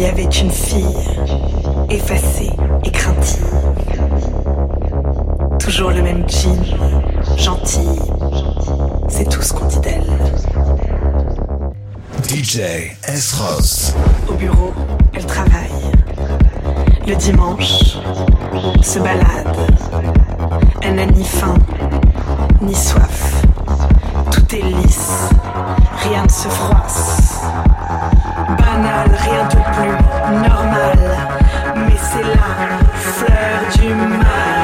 Il y avait une fille, effacée et craintive. Toujours le même jean, gentille. C'est tout ce qu'on dit d'elle. DJ S. Ross. Au bureau, elle travaille. Le dimanche, se balade. Elle n'a ni faim, ni soif. Tout est lisse, rien ne se froisse rien de plus normal. Mais c'est la fleur du mal.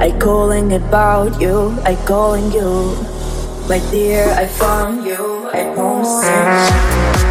I calling about you, I calling you. My dear, I found you, I won't sing.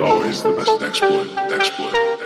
always the best exploit, exploit.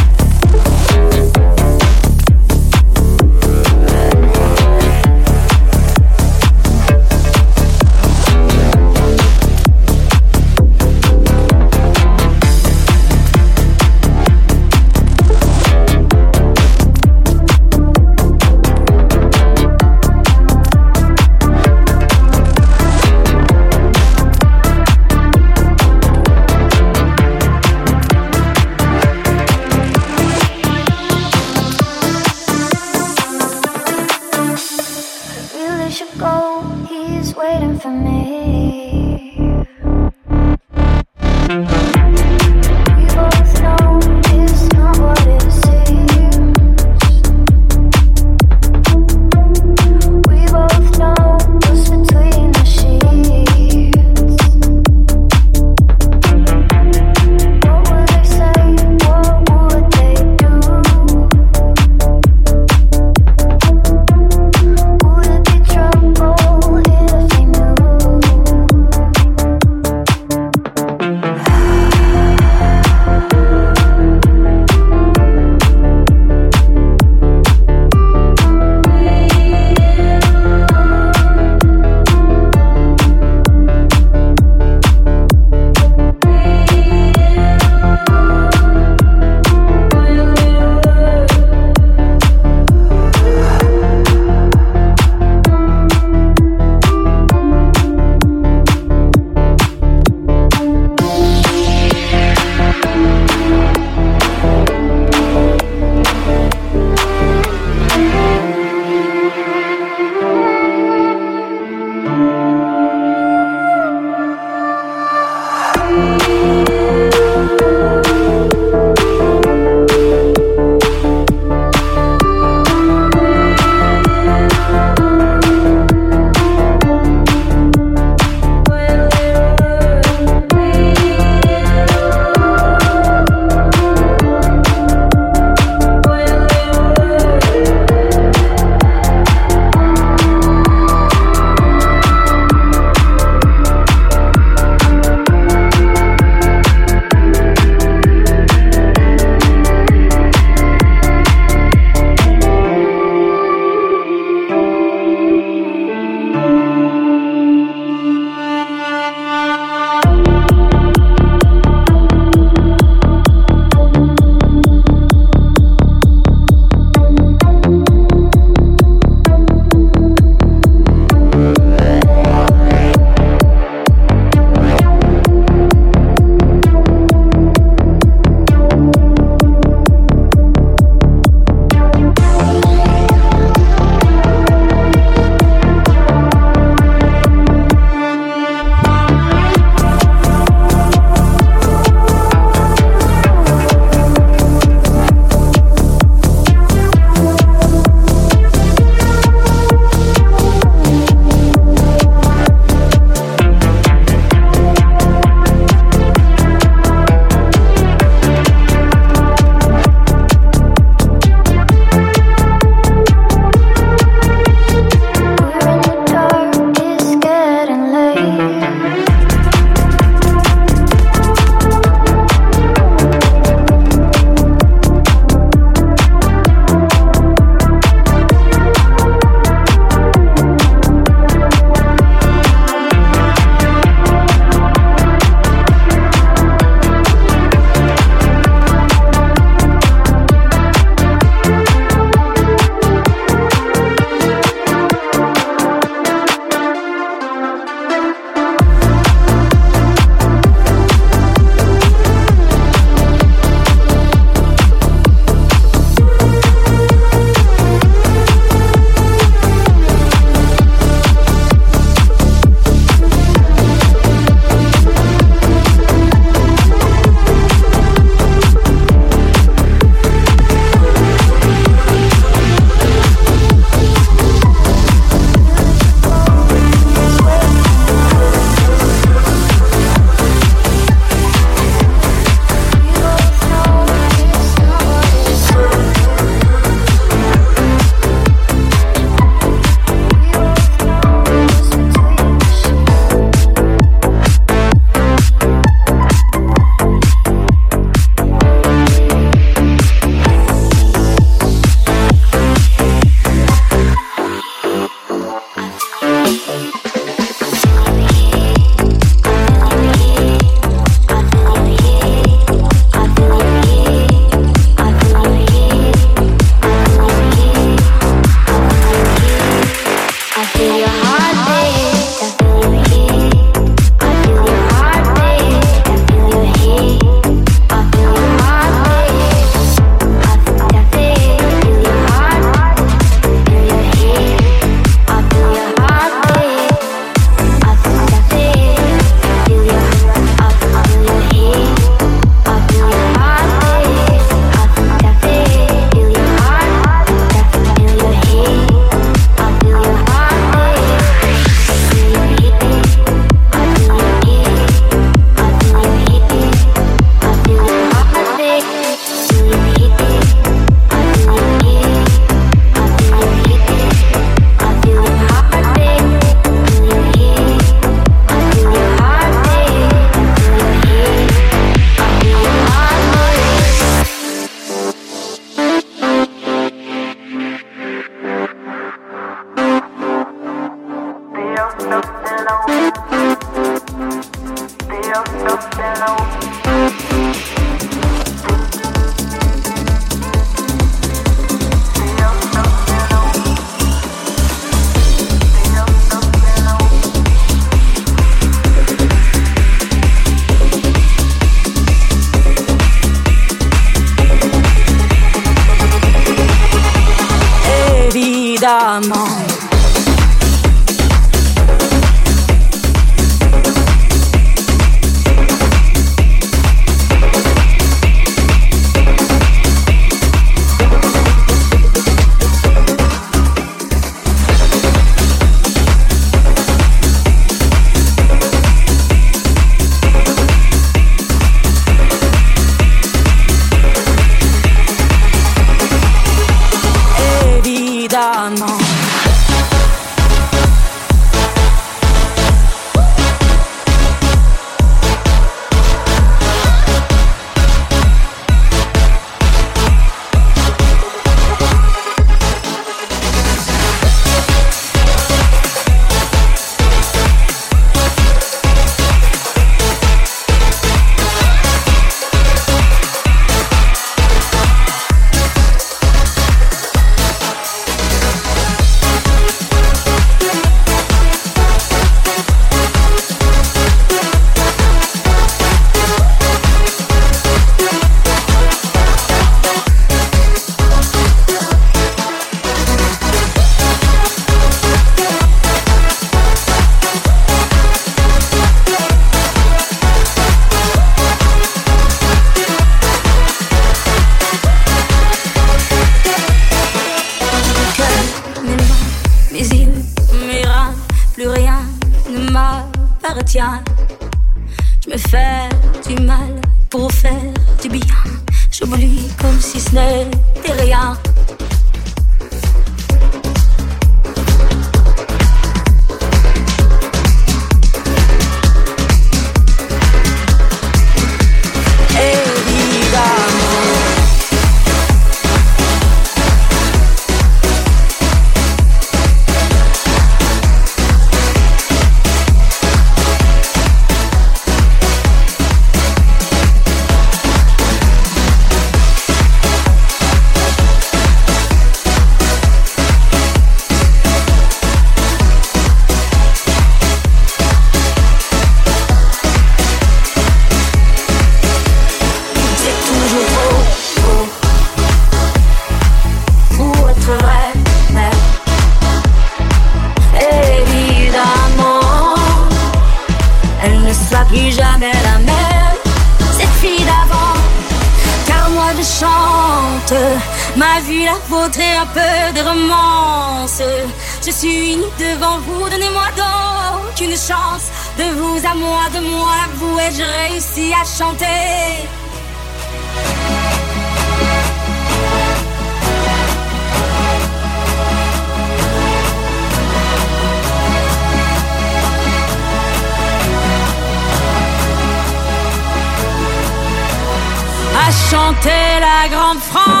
Chanter la grande France.